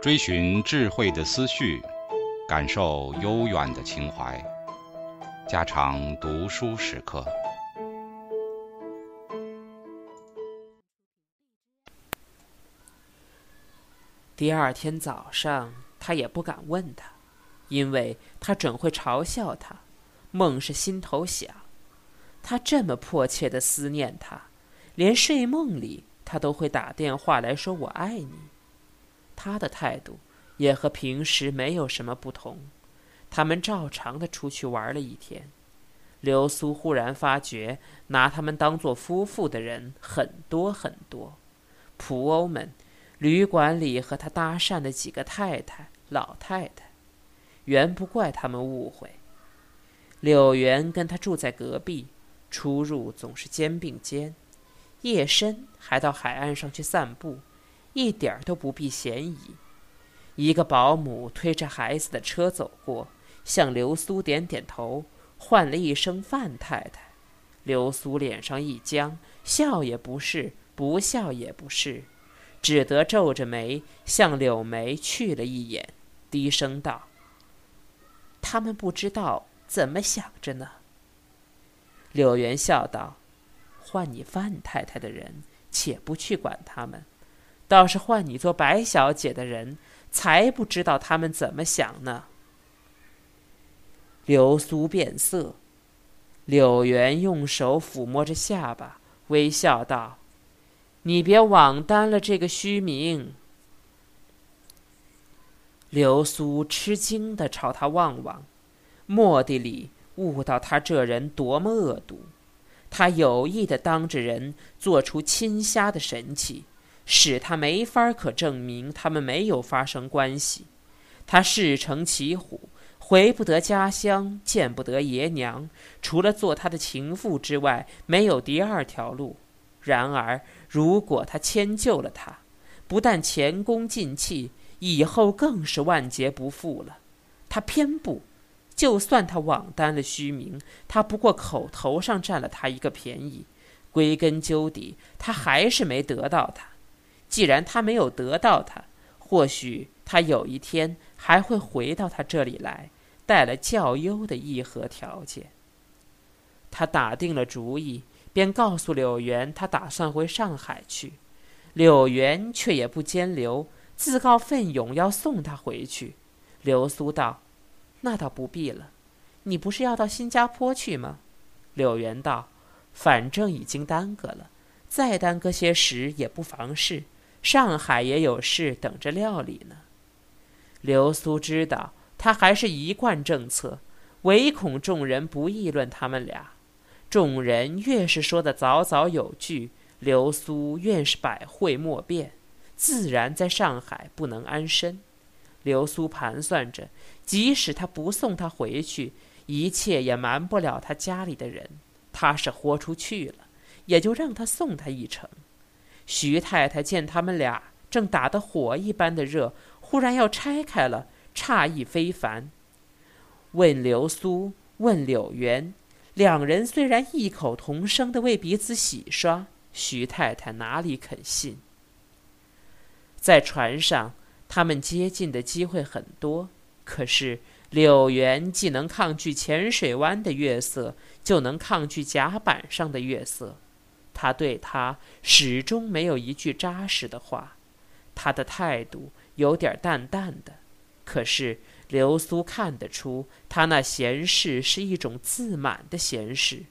追寻智慧的思绪，感受悠远的情怀。家常读书时刻。第二天早上，他也不敢问他，因为他准会嘲笑他。梦是心头想，他这么迫切的思念他，连睡梦里他都会打电话来说“我爱你”。他的态度也和平时没有什么不同，他们照常的出去玩了一天。流苏忽然发觉，拿他们当做夫妇的人很多很多，仆欧们，旅馆里和他搭讪的几个太太、老太太，原不怪他们误会。柳原跟他住在隔壁，出入总是肩并肩，夜深还到海岸上去散步。一点都不避嫌疑。一个保姆推着孩子的车走过，向刘苏点点头，唤了一声“范太太”。刘苏脸上一僵，笑也不是，不笑也不是，只得皱着眉向柳眉去了一眼，低声道：“他们不知道怎么想着呢。”柳元笑道：“换你范太太的人，且不去管他们。”倒是换你做白小姐的人，才不知道他们怎么想呢。流苏变色，柳原用手抚摸着下巴，微笑道：“你别枉担了这个虚名。”流苏吃惊的朝他望望，蓦地里悟到他这人多么恶毒，他有意的当着人做出亲瞎的神气。使他没法可证明他们没有发生关系，他事成骑虎，回不得家乡，见不得爷娘，除了做他的情妇之外，没有第二条路。然而，如果他迁就了他，不但前功尽弃，以后更是万劫不复了。他偏不，就算他枉担了虚名，他不过口头上占了他一个便宜，归根究底，他还是没得到他。既然他没有得到他，或许他有一天还会回到他这里来，带了较优的议和条件。他打定了主意，便告诉柳原，他打算回上海去。柳原却也不坚留，自告奋勇要送他回去。流苏道：“那倒不必了，你不是要到新加坡去吗？”柳原道：“反正已经耽搁了，再耽搁些时也不妨事。”上海也有事等着料理呢。流苏知道他还是一贯政策，唯恐众人不议论他们俩。众人越是说的早早有据，流苏越是百会莫辩，自然在上海不能安身。流苏盘算着，即使他不送他回去，一切也瞒不了他家里的人。他是豁出去了，也就让他送他一程。徐太太见他们俩正打得火一般的热，忽然要拆开了，诧异非凡。问流苏，问柳原，两人虽然异口同声的为彼此洗刷，徐太太哪里肯信？在船上，他们接近的机会很多，可是柳原既能抗拒浅水湾的月色，就能抗拒甲板上的月色。他对他始终没有一句扎实的话，他的态度有点淡淡的。可是流苏看得出，他那闲适是一种自满的闲适。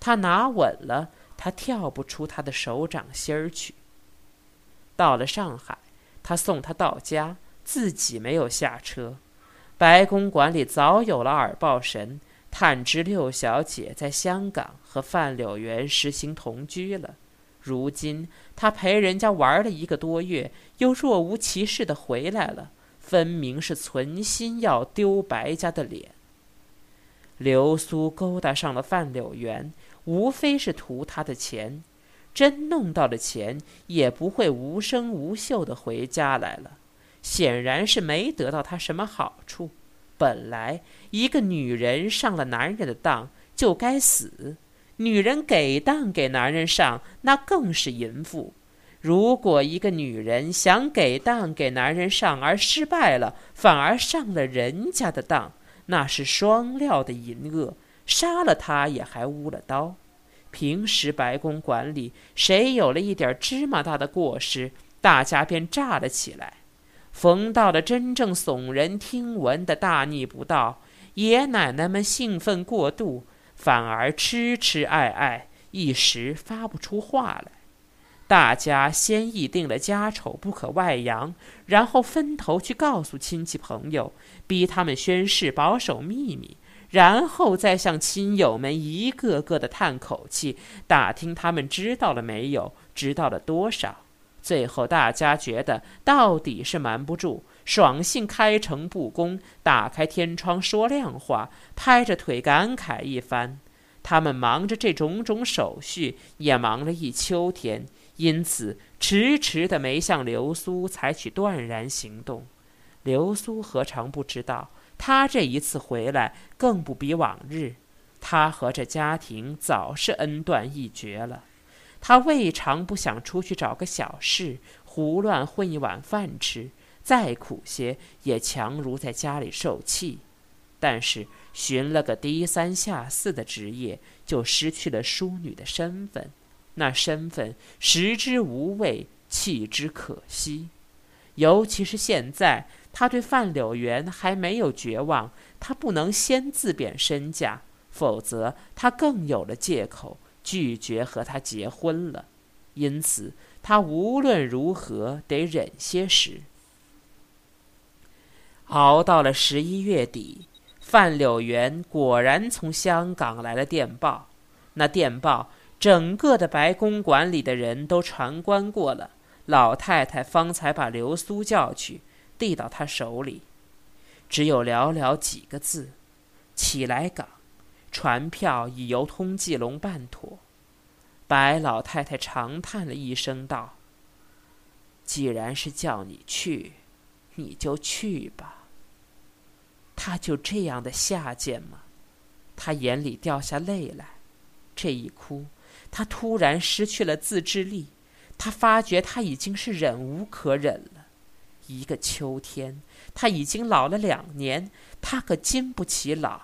他拿稳了，他跳不出他的手掌心儿去。到了上海，他送他到家，自己没有下车。白公馆里早有了耳报神。探知六小姐在香港和范柳原实行同居了，如今他陪人家玩了一个多月，又若无其事的回来了，分明是存心要丢白家的脸。流苏勾搭上了范柳原，无非是图他的钱，真弄到了钱，也不会无声无息的回家来了，显然是没得到他什么好处。本来一个女人上了男人的当就该死，女人给当给男人上，那更是淫妇。如果一个女人想给当给男人上而失败了，反而上了人家的当，那是双料的淫恶，杀了他也还污了刀。平时白宫管理，谁有了一点芝麻大的过失，大家便炸了起来。逢到了真正耸人听闻的大逆不道，爷奶奶们兴奋过度，反而痴痴爱爱，一时发不出话来。大家先议定了家丑不可外扬，然后分头去告诉亲戚朋友，逼他们宣誓保守秘密。然后再向亲友们一个个的叹口气，打听他们知道了没有，知道了多少。最后大家觉得到底是瞒不住，爽性开诚布公，打开天窗说亮话，拍着腿感慨一番。他们忙着这种种手续，也忙了一秋天，因此迟迟的没向流苏采取断然行动。流苏何尝不知道？他这一次回来更不比往日，他和这家庭早是恩断义绝了。他未尝不想出去找个小事，胡乱混一碗饭吃，再苦些也强如在家里受气。但是寻了个低三下四的职业，就失去了淑女的身份，那身份食之无味，弃之可惜。尤其是现在。他对范柳园还没有绝望，他不能先自贬身价，否则他更有了借口拒绝和他结婚了。因此，他无论如何得忍些时。熬到了十一月底，范柳园果然从香港来了电报。那电报，整个的白公馆里的人都传观过了。老太太方才把流苏叫去。递到他手里，只有寥寥几个字：“起来港，船票已由通济龙办妥。”白老太太长叹了一声，道：“既然是叫你去，你就去吧。”他就这样的下贱吗？他眼里掉下泪来，这一哭，他突然失去了自制力，他发觉他已经是忍无可忍了。一个秋天，他已经老了两年，他可经不起老。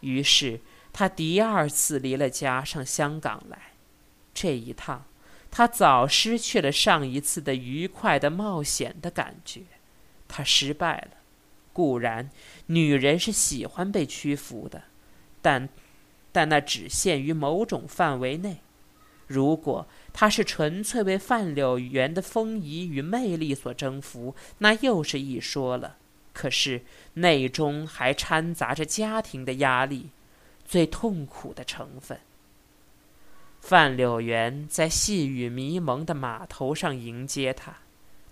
于是他第二次离了家，上香港来。这一趟，他早失去了上一次的愉快的冒险的感觉。他失败了。固然，女人是喜欢被屈服的，但，但那只限于某种范围内。如果他是纯粹为范柳园的风仪与魅力所征服，那又是一说了。可是内中还掺杂着家庭的压力，最痛苦的成分。范柳园在细雨迷蒙的码头上迎接他，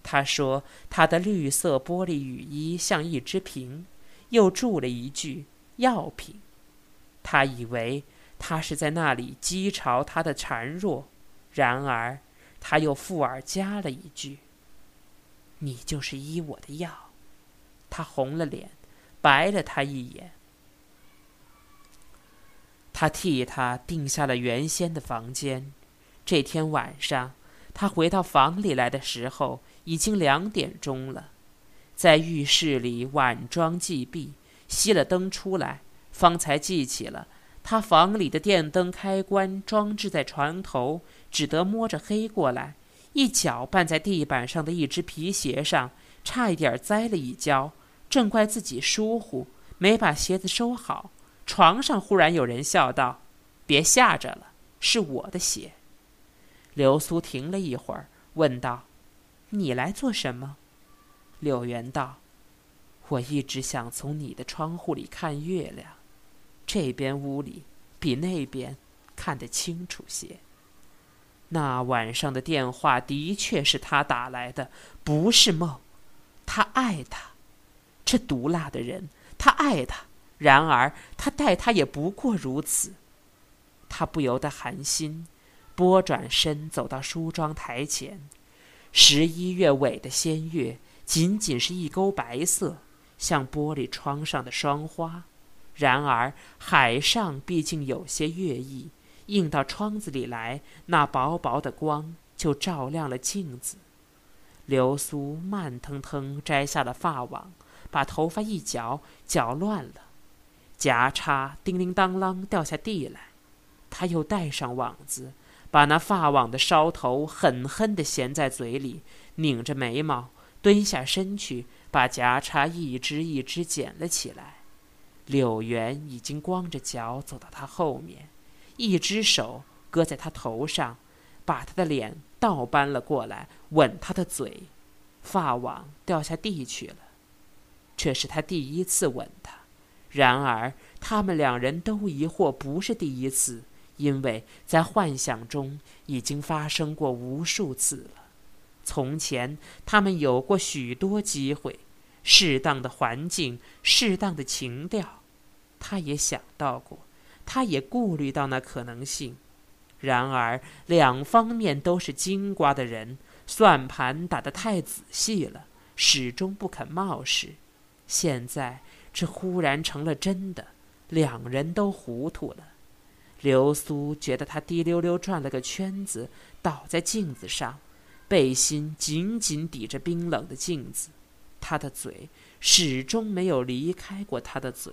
他说他的绿色玻璃雨衣像一只瓶，又注了一句药品。他以为。他是在那里讥嘲他的孱弱，然而他又附耳加了一句：“你就是医我的药。”他红了脸，白了他一眼。他替他定下了原先的房间。这天晚上，他回到房里来的时候，已经两点钟了。在浴室里晚装祭毕，熄了灯出来，方才记起了。他房里的电灯开关装置在床头，只得摸着黑过来，一脚绊在地板上的一只皮鞋上，差一点栽了一跤。正怪自己疏忽，没把鞋子收好。床上忽然有人笑道：“别吓着了，是我的鞋。”流苏停了一会儿，问道：“你来做什么？”柳元道：“我一直想从你的窗户里看月亮。”这边屋里比那边看得清楚些。那晚上的电话的确是他打来的，不是梦。他爱他，这毒辣的人，他爱他。然而他待他也不过如此。他不由得寒心，拨转身走到梳妆台前。十一月尾的鲜月，仅仅是一钩白色，像玻璃窗上的霜花。然而海上毕竟有些月意，映到窗子里来，那薄薄的光就照亮了镜子。流苏慢腾腾摘下了发网，把头发一搅，搅乱了，夹叉叮铃当啷掉下地来。他又戴上网子，把那发网的梢头狠狠地衔在嘴里，拧着眉毛，蹲下身去，把夹叉一只一只捡了起来。柳原已经光着脚走到他后面，一只手搁在他头上，把他的脸倒搬了过来，吻他的嘴。发网掉下地去了，这是他第一次吻她。然而，他们两人都疑惑不是第一次，因为在幻想中已经发生过无数次了。从前，他们有过许多机会，适当的环境，适当的情调。他也想到过，他也顾虑到那可能性，然而两方面都是精瓜的人，算盘打得太仔细了，始终不肯冒失。现在这忽然成了真的，两人都糊涂了。流苏觉得他滴溜溜转了个圈子，倒在镜子上，背心紧紧抵着冰冷的镜子，他的嘴始终没有离开过他的嘴。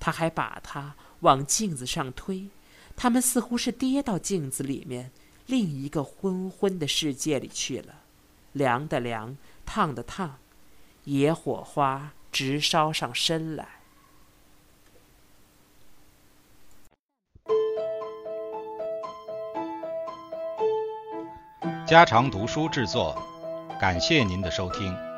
他还把他往镜子上推，他们似乎是跌到镜子里面另一个昏昏的世界里去了，凉的凉，烫的烫，野火花直烧上身来。家常读书制作，感谢您的收听。